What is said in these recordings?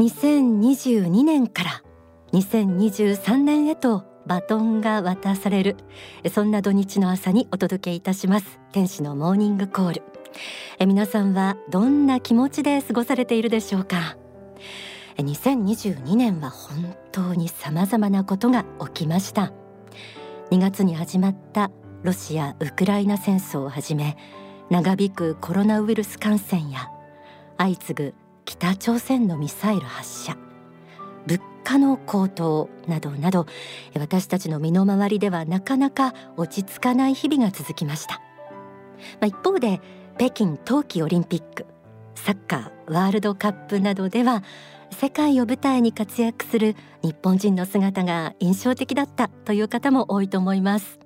2022年から2023年へとバトンが渡されるそんな土日の朝にお届けいたします天使のモーニングコール。え皆さんはどんな気持ちで過ごされているでしょうか？2022年は本当に様々なことが起きました。2月に始まったロシア・ウクライナ戦争をはじめ長引くコロナウイルス感染や相次ぐ北朝鮮のミサイル発射。物価の高騰などなど私たちの身の回りではなかなか落ち着かない日々が続きました、まあ、一方で北京冬季オリンピックサッカーワールドカップなどでは世界を舞台に活躍する日本人の姿が印象的だったという方も多いと思います。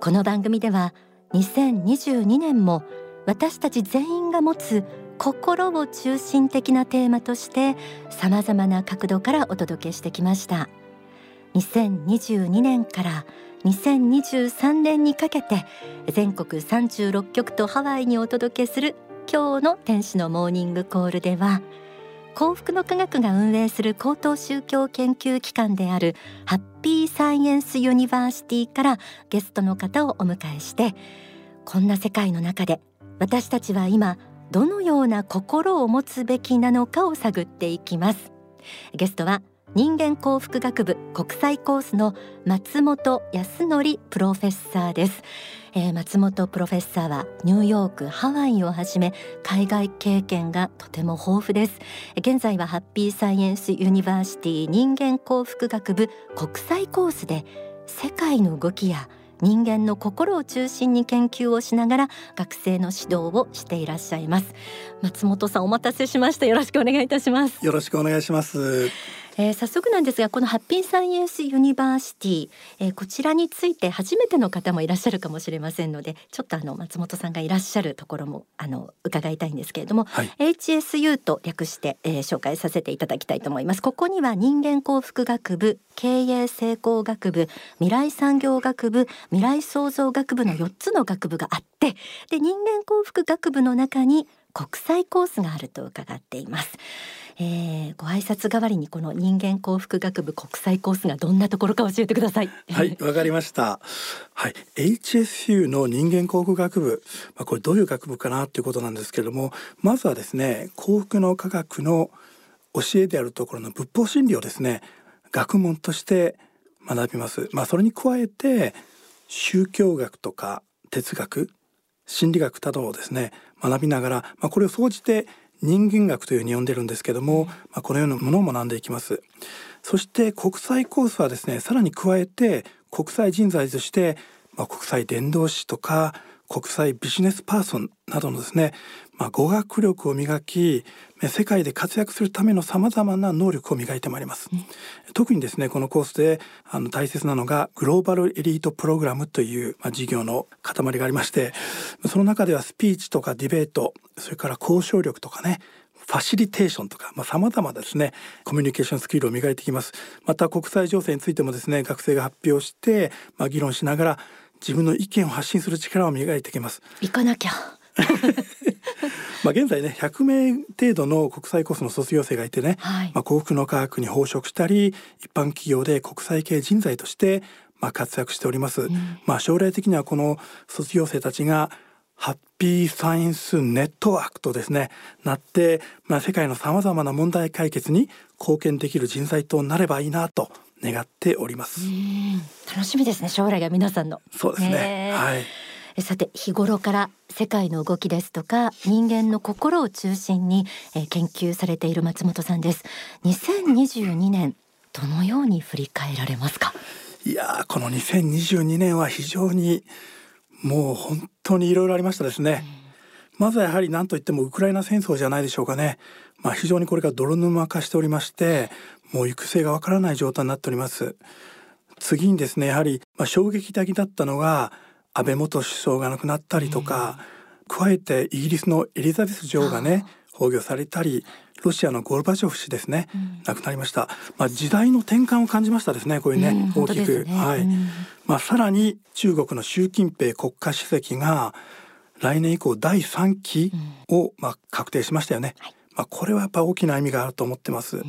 この番組では2022年も私たち全員が持つ心を中心的なテーマとして様々な角度からお届けしてきました。2022年から2023年にかけて全国36局とハワイにお届けする今日の天使のモーニングコールでは幸福の科学が運営する高等宗教研究機関であるハッピーサイエンスユニバーシティからゲストの方をお迎えしてこんな世界の中で私たちは今どのような心を持つべきなのかを探っていきます。ゲストは人間幸福学部国際コースの松本康則プロフェッサーです、えー、松本プロフェッサーはニューヨークハワイをはじめ海外経験がとても豊富です。現在はハッピーサイエンスユニバーシティ人間幸福学部国際コースで世界の動きや人間の心を中心に研究をしながら学生の指導をしていらっしゃいます。松本さんお待たせしました。よろしくお願いいたします。よろしくお願いします。えー、早速なんですがこのハッピーサイエンスユニバーシティ、えー、こちらについて初めての方もいらっしゃるかもしれませんのでちょっとあの松本さんがいらっしゃるところもあの伺いたいんですけれども、はい、HSU と略して、えー、紹介させていただきたいと思います。ここには人間幸福学部経営成功学部未来産業学部未来創造学部の4つの学部があってで人間幸福学部の中に国際コースがあると伺っています。えー、ご挨拶代わりにこの人間幸福学部国際コースがどんなところか教えてください。はい、わかりました。はい、HSU の人間幸福学部、まあ、これどういう学部かなということなんですけれども、まずはですね、幸福の科学の教えであるところの仏法真理をですね、学問として学びます。まあ、それに加えて宗教学とか哲学、心理学などをですね学びながら、まあ、これを総じて人間学というふうに呼んでるんですけども、まあ、このようなものを学んでいきます。そして国際コースはですねさらに加えて国際人材として、まあ、国際伝道師とか国際ビジネスパーソンなどのですね、まあ、語学力を磨き世界で活躍するためのさまざまな能力を磨いてまいります、うん、特にですねこのコースであの大切なのがグローバルエリートプログラムという、まあ、事業の塊がありましてその中ではスピーチとかディベートそれから交渉力とかねファシリテーションとか、まあ、様々ですね、コミュニケーションスキルを磨いていきます。また国際情勢についてもですね、学生が発表して、まあ、議論しながら、自分の意見を発信する力を磨いていきます。行かなきゃ。まあ現在ね100名程度の国際コースの卒業生がいてね、はい、まあ幸福の科学に奉職したり一般企業で国際系人材としてまあ活躍しております。うん、まあ将来的にはこの卒業生たちがハッピーサイエンスネットワークとですねなって、まあ、世界のさまざまな問題解決に貢献できる人材となればいいなと願っております。楽しみですね将来が皆さんの。そうですね、はいさて日頃から世界の動きですとか人間の心を中心に、え研究されている松本さんです。2022年どのように振り返られますか？いやこの2022年は非常にもう本当にいろいろありましたですね、うん、まずはやはり何といってもウクライナ戦争じゃないでしょうかね。まあ非常にこれが泥沼化しておりましてもう行く末がわからない状態になっております。次にですねやはり、まあ、衝撃的だったのが安倍元首相が亡くなったりとか、加えてイギリスのエリザベス女王がね崩御されたりロシアのゴルバチョフ氏ですね、うん、亡くなりました。まあ時代の転換を感じましたですね。こういうね、うん、大きく、ね、はい。うん、まあさらに中国の習近平国家主席が来年以降第3期をまあ確定しましたよね。はいまあ、これはやっぱ大きな意味があると思ってます。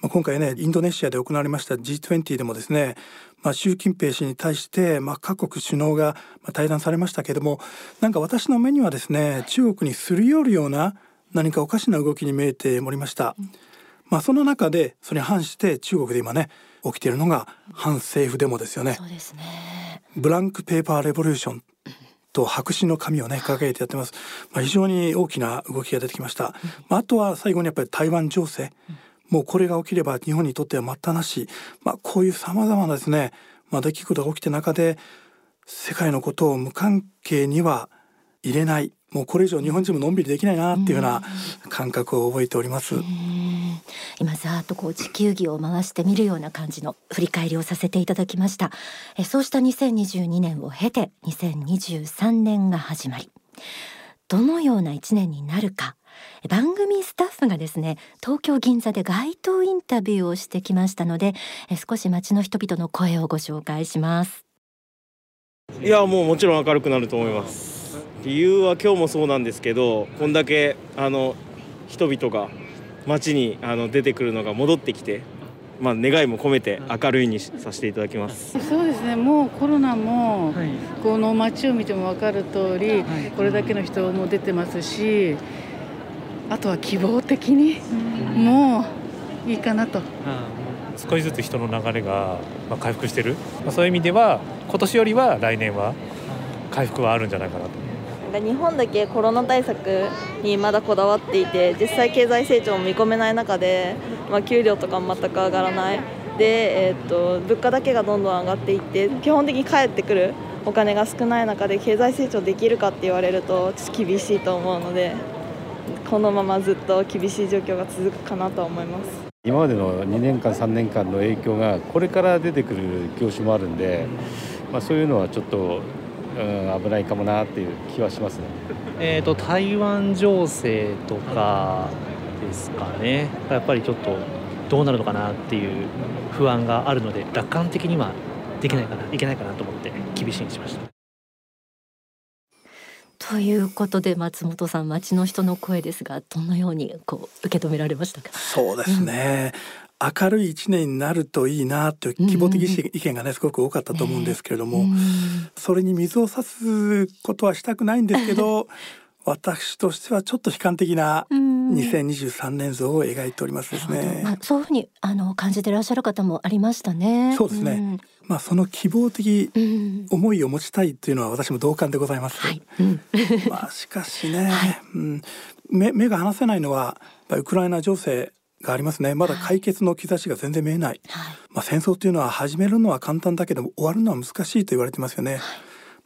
うん、まあ、今回ねインドネシアで行われました G20 でもですね、まあ、習近平氏に対して、まあ、各国首脳が対談されましたけれどもなんか私の目にはですね中国にすり寄るような何かおかしな動きに見えておりました。うんまあ、その中でそれに反して中国で今ね起きているのが反政府デモですよね。そうですね。ブランクペーパーレボリューションと白紙の紙をね掲げてやってます、まあ、非常に大きな動きが出てきました、まあ、あとは最後にやっぱり台湾情勢、もうこれが起きれば日本にとっては待ったなし、まあ、こういうさまざまなですね、まあ、出来事が起きて中で世界のことを無関係には入れない。もうこれ以上日本人ものんびりできないなっていうような感覚を覚えております。今ざっとこう地球儀を回してみるような感じの振り返りをさせていただきました。えそうした2022年を経て2023年が始まり。どのような一年になるか番組スタッフがですね東京銀座で街頭インタビューをしてきましたので少し街の人々の声をご紹介します。いやもうもちろん明るくなると思います。理由は今日もそうなんですけどこんだけあの人々が街にあの出てくるのが戻ってきて、まあ、願いも込めて明るいにさせていただきます。そうですね。もうコロナも、この街を見ても分かる通り、これだけの人も出てますしあとは希望的に、もういいかなと。少しずつ人の流れが回復してる、まあ、そういう意味では今年よりは来年は回復はあるんじゃないかなと。なんか日本だけコロナ対策にまだこだわっていて実際経済成長も見込めない中で、まあ、給料とかも全く上がらない。で、えー、っと物価だけがどんどん上がっていって基本的に返ってくるお金が少ない中で経済成長できるかって言われるとちょっと厳しいと思うのでこのままずっと厳しい状況が続くかなと思います今までの2年間3年間の影響がこれから出てくる業種もあるんで、まあ、そういうのはちょっとうん、危ないかもなっていう気はしますね。えーと、台湾情勢とかですかねやっぱりちょっとどうなるのかなっていう不安があるので楽観的にはできないかないけないかなと思って厳しいにしました。ということで松本さん町の人の声ですがどのようにこう受け止められましたか？そうですね、明るい一年になるといいなという希望的意見がねすごく多かったと思うんですけれども、それに水を差すことはしたくないんですけど 私としてはちょっと悲観的な2023年像を描いておりますですね。まあ、そういうふうにあの感じていらっしゃる方もありましたね。そうですね。まあその希望的思いを持ちたいというのは私も同感でございます。はい、まあしかしね、はい、うん、目目が離せないのはウクライナ情勢がありますね。まだ解決の兆しが全然見えない、はい、まあ、戦争というのは始めるのは簡単だけど終わるのは難しいと言われてますよね、はい、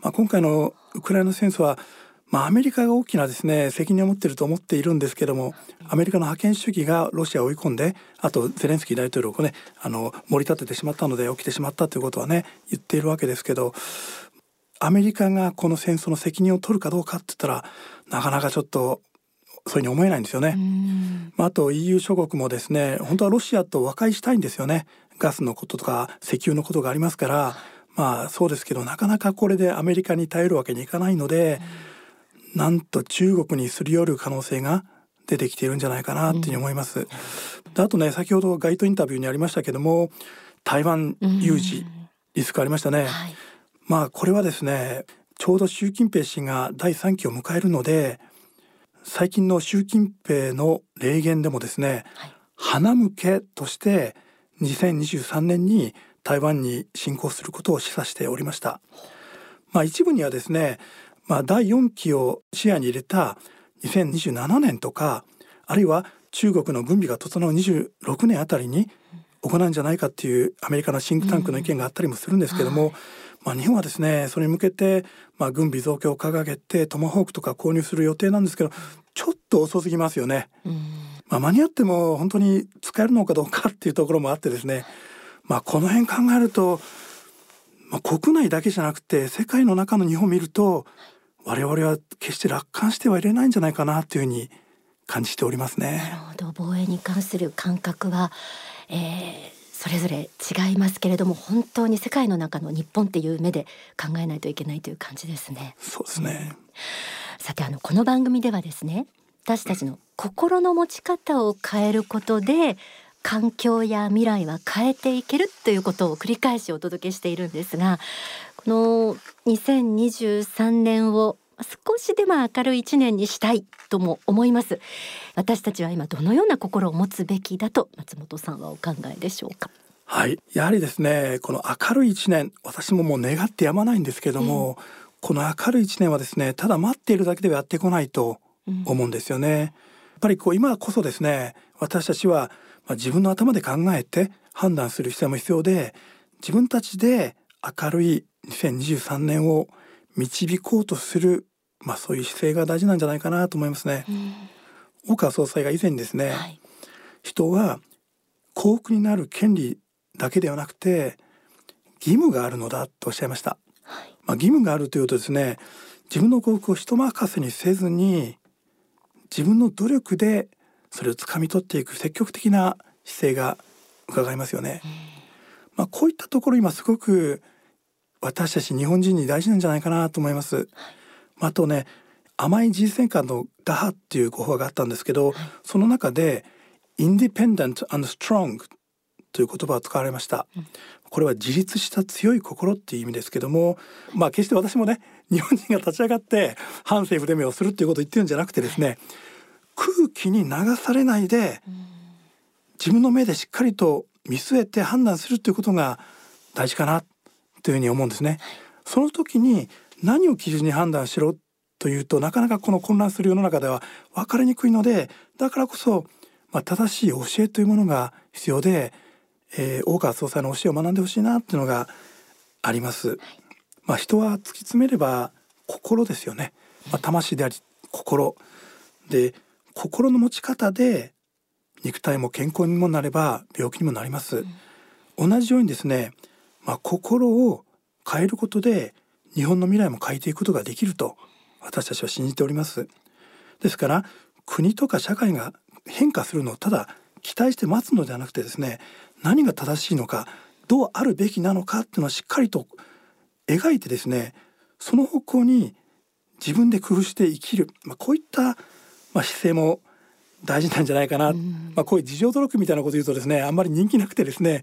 まあ、今回のウクライナ戦争はまあ、アメリカが大きなですね責任を持っていると思っているんですけどもアメリカの覇権主義がロシアを追い込んであとゼレンスキー大統領をねあの盛り立ててしまったので起きてしまったということはね言っているわけですけどアメリカがこの戦争の責任を取るかどうかって言ったらなかなかちょっとそういうふうに思えないんですよね。まあ、あと EU 諸国もですね本当はロシアと和解したいんですよね。ガスのこととか石油のことがありますからまあそうですけどなかなかこれでアメリカに頼るわけにいかないのでなんと中国にすり寄る可能性が出てきているんじゃないかなっていうふうに思います。あとね先ほど街頭インタビューにありましたけども台湾有事リスクありましたね。はい、まあこれはですねちょうど習近平氏が第3期を迎えるので最近の習近平の霊言でもですね、はい、花向けとして2023年に台湾に侵攻することを示唆しておりました。まあ一部にはですね、まあ第4期を視野に入れた2027年とか、あるいは中国の軍備が整う26年あたりに行うんじゃないかっていうアメリカのシンクタンクの意見があったりもするんですけども、うんはいまあ、日本はですねそれに向けて、まあ、軍備増強を掲げてトマホークとか購入する予定なんですけどちょっと遅すぎますよね。まあ、間に合っても本当に使えるのかどうかっていうところもあってですね、まあ、この辺考えると、まあ、国内だけじゃなくて世界の中の日本を見ると我々は決して楽観してはいれないんじゃないかなというふうに感じておりますね。なるほど防衛に関する感覚は、えーそれぞれ違いますけれども本当に世界の中の日本っていう目で考えないといけないという感じですね。そうですね。さてあのこの番組ではですね私たちの心の持ち方を変えることで環境や未来は変えていけるということを繰り返しお届けしているんですがこの2023年を少しでも明るい一年にしたいとも思います。私たちは今どのような心を持つべきだと松本さんはお考えでしょうか？はい。やはりですねこの明るい一年私ももう願ってやまないんですけども、えー、この明るい一年はですねただ待っているだけではやってこないと思うんですよね、うん、やっぱりこう今こそですね私たちはまあ、自分の頭で考えて判断する必要も必要で自分たちで明るい2023年を導こうとする、まあ、そういう姿勢が大事なんじゃないかなと思いますね。大川総裁が以前ですね、はい、人は幸福になる権利だけではなくて義務があるのだとおっしゃいました。はい、まあ、義務があるというとですね自分の幸福を人任せにせずに自分の努力でそれを掴み取っていく積極的な姿勢が伺えますよね。まあ、こういったところ今すごく私たち日本人に大事なんじゃないかなと思います。あとね甘い人生観の打破っていう語法があったんですけど、その中でインディペンデント and strong という言葉を使われました。これは自立した強い心っていう意味ですけども、まあ決して私もね、日本人が立ち上がって反政府デモをするっていうことを言ってるんじゃなくてですね、空気に流されないで自分の目でしっかりと見据えて判断するということが大事かなというふうに思うんですね。その時に何を基準に判断しろというとなかなかこの混乱する世の中では分かりにくいのでだからこそ、まあ、正しい教えというものが必要で、えー、大川総裁の教えを学んでほしいなっていうのがあります。まあ、人は突き詰めれば心ですよね、まあ、魂であり心。で心の持ち方で肉体も健康にもなれば病気にもなります、うん、同じようにですね、まあ、心を変えることで日本の未来も変えていくことができると私たちは信じております。ですから国とか社会が変化するのをただ期待して待つのではなくてですね何が正しいのかどうあるべきなのかっていうのはしっかりと描いてですねその方向に自分で工夫して生きる、まあ、こういったまあ、姿勢も大事なんじゃないかな、うん、まあ、こういう自助努力みたいなこと言うとですねあんまり人気なくてですね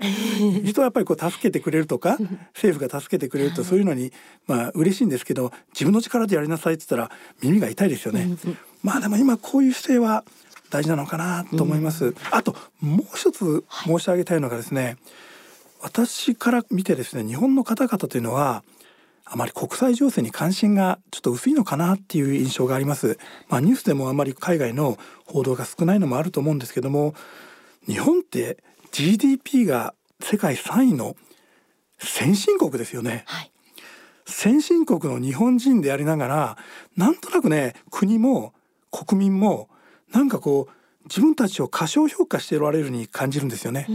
人はやっぱりこう助けてくれるとか政府が助けてくれるとそういうのにまあ嬉しいんですけど自分の力でやりなさいって言ったら耳が痛いですよね。まあでも今こういう姿勢は大事なのかなと思います。うん、あともう一つ申し上げたいのがですね、はい、私から見てですね日本の方々というのはあまり国際情勢に関心がちょっと薄いのかなっていう印象があります。まあニュースでもあまり海外の報道が少ないのもあると思うんですけども、日本って GDP が世界3位の先進国ですよね。はい、先進国の日本人でありながら、なんとなくね、国も国民もなんかこう自分たちを過小評価しておられるに感じるんですよね。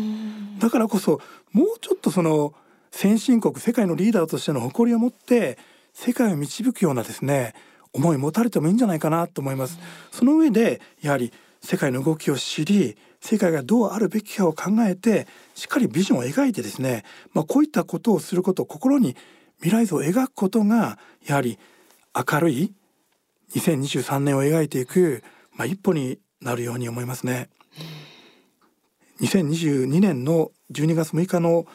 だからこそもうちょっとその先進国世界のリーダーとしての誇りを持って世界を導くようなですね思い持たれてもいいんじゃないかなと思います。その上でやはり世界の動きを知り世界がどうあるべきかを考えてしっかりビジョンを描いてですね、まあ、こういったことをすること心に未来図を描くことがやはり明るい2023年を描いていく、まあ、一歩になるように思いますね。2022年の12月6日の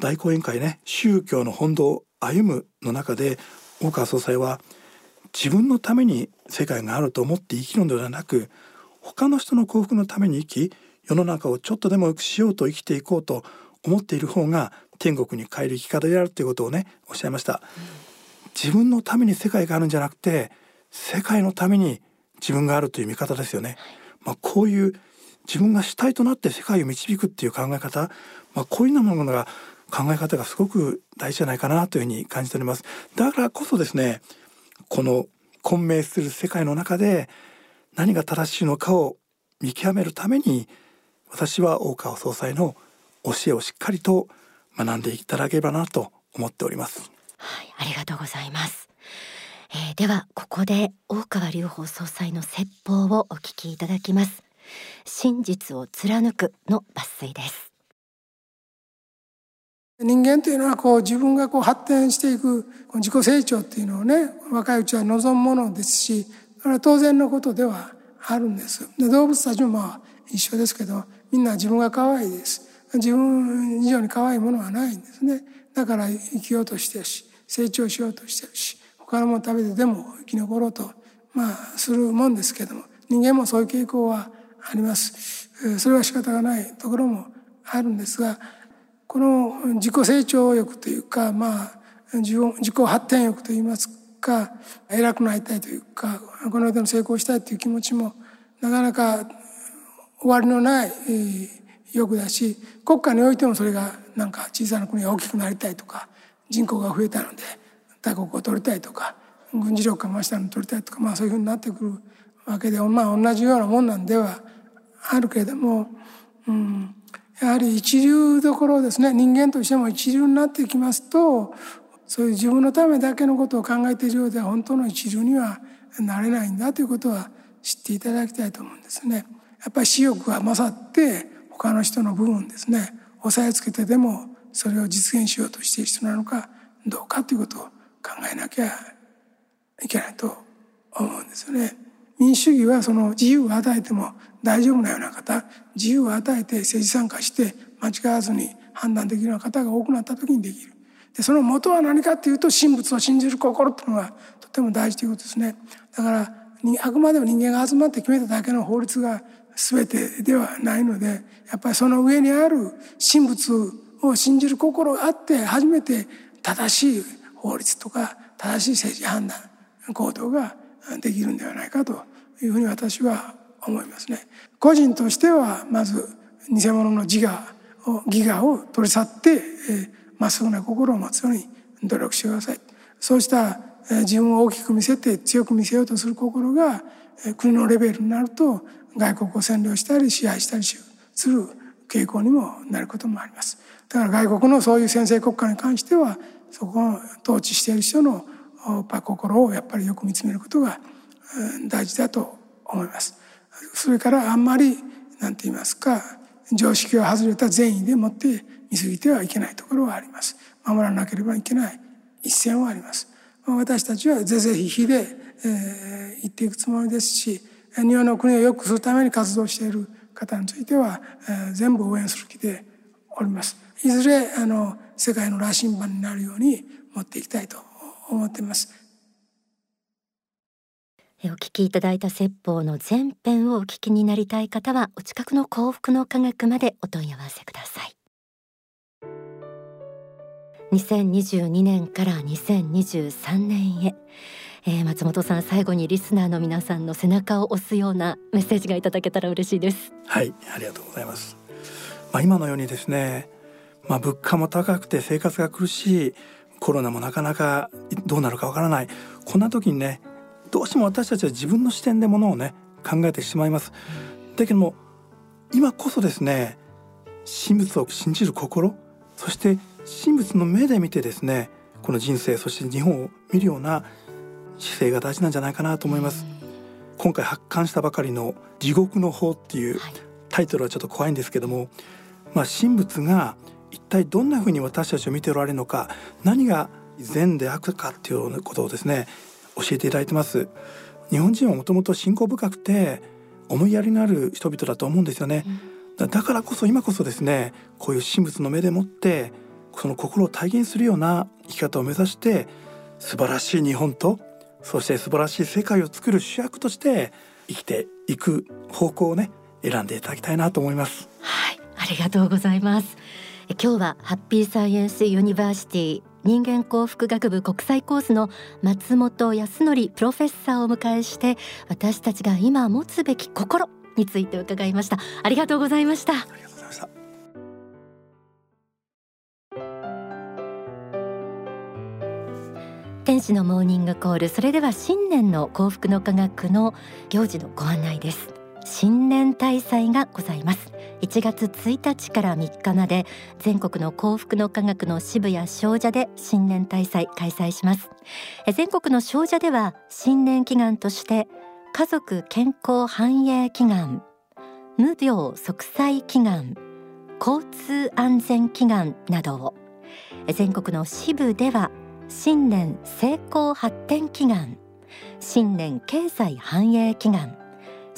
大講演会ね宗教の本道歩むの中で大川総裁は自分のために世界があると思って生きるのではなく他の人の幸福のために生き世の中をちょっとでも良くしようと生きていこうと思っている方が天国に帰る生き方であるということをねおっしゃいました、自分のために世界があるんじゃなくて世界のために自分があるという見方ですよね、まあ、こういう自分が主体となって世界を導くっていう考え方、まあ、こういうようなものが考え方がすごく大事じゃないかなというふうに感じております。だからこそですねこの混迷する世界の中で何が正しいのかを見極めるために私は大川総裁の教えをしっかりと学んでいただければなと思っております。はい、ありがとうございます。えー、ではここで大川隆法総裁の説法をお聞きいただきます。真実を貫くの抜粋です。人間というのはこう自分がこう発展していく自己成長っていうのをね若いうちは望むものですし当然のことではあるんです。で動物たちもまあ一緒ですけどみんな自分が可愛いです。自分以上に可愛いものはないんですね。だから生きようとしてるし成長しようとしてるし他のもの食べてでも生き残ろうとまあするもんですけども人間もそういう傾向はあります。それは仕方がないところもあるんですがこの自己成長欲というかまあ自己発展欲といいますか偉くなりたいというかこの間の成功したいという気持ちもなかなか終わりのない欲だし国家においてもそれがなんか小さな国が大きくなりたいとか人口が増えたので大国を取りたいとか軍事力が増したのを取りたいとかまあそういうふうになってくるわけでまあ同じようなもんなんではあるけれども、うん、やはり一流どころですね人間としても一流になってきますとそういう自分のためだけのことを考えているようでは本当の一流にはなれないんだということは知っていただきたいと思うんですね。やっぱり私欲が勝って他の人の部分ですね押さえつけてでもそれを実現しようとしている人なのかどうかということを考えなきゃいけないと思うんですよね。民主主義はその自由を与えても大丈夫なような方自由を与えて政治参加して間違わずに判断できるような方が多くなった時にできる。でその元は何かっていうと神仏を信じる心っていうのがとても大事ということですね。だからあくまでも人間が集まって決めただけの法律が全てではないのでやっぱりその上にある神仏を信じる心があって初めて正しい法律とか正しい政治判断行動ができるんではないかというふうに私は思いますね。個人としてはまず偽物の自我を自我を取り去ってま、っすぐな心を持つように努力してください。そうした自分を大きく見せて強く見せようとする心が国のレベルになると外国を占領したり支配したりする傾向にもなることもあります。だから外国のそういう先制国家に関してはそこを統治している人の心をやっぱりよく見つめることが大事だと思います。それからあんまり何て言いますか常識を外れた善意でもって見過ぎてはいけないところはあります。守らなければいけない一線はあります。私たちは是々非々で、えー、言っていくつもりですし日本の国を良くするために活動している方については、えー、全部応援する気でおります。いずれあの世界の羅針盤になるように持っていきたいと思っています。お聞きいただいた説法の前編をお聞きになりたい方はお近くの幸福の科学までお問い合わせください。2022年から2023年へ、えー、松本さん最後にリスナーの皆さんの背中を押すようなメッセージがいただけたら嬉しいです。はいありがとうございます。まあ今のようにですねまあ物価も高くて生活が苦しいコロナもなかなかどうなるかわからない。こんな時にねどうしても私たちは自分の視点でものをね考えてしまいます。だけども今こそですね神仏を信じる心そして神仏の目で見てですねこの人生そして日本を見るような姿勢が大事なんじゃないかなと思います。今回発刊したばかりの「地獄の法」っていうタイトルはちょっと怖いんですけども、まあ、神仏が一体どんなふうに私たちを見ておられるのか何が善で悪かっていうことをですね教えていただいてます。日本人はもともと信仰深くて思いやりのある人々だと思うんですよね、うん、だからこそ今こそですねこういう神仏の目でもってその心を体現するような生き方を目指して素晴らしい日本とそして素晴らしい世界を作る主役として生きていく方向をね選んでいただきたいなと思います。はいありがとうございます。今日はハッピーサイエンスユニバーシティ人間幸福学部国際コースの松本康則プロフェッサーをお迎えして私たちが今持つべき心について伺いました。ありがとうございました。ありがとうございました。天使のモーニングコール。それでは新年の幸福の科学の行事のご案内です新年大祭がございます。1月1日から3日まで全国の幸福の科学の支部や商社で新年大祭開催します。全国の商社では新年祈願として家族健康繁栄祈願無病息災祈願交通安全祈願などを。全国の支部では新年成功発展祈願新年経済繁栄祈願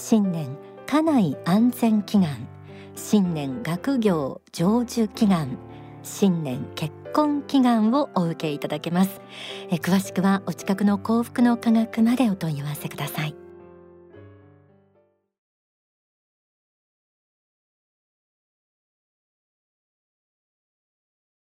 新年家内安全祈願。新年学業成就祈願。新年結婚祈願をお受けいただけます。え詳しくはお近くの幸福の科学までお問い合わせください。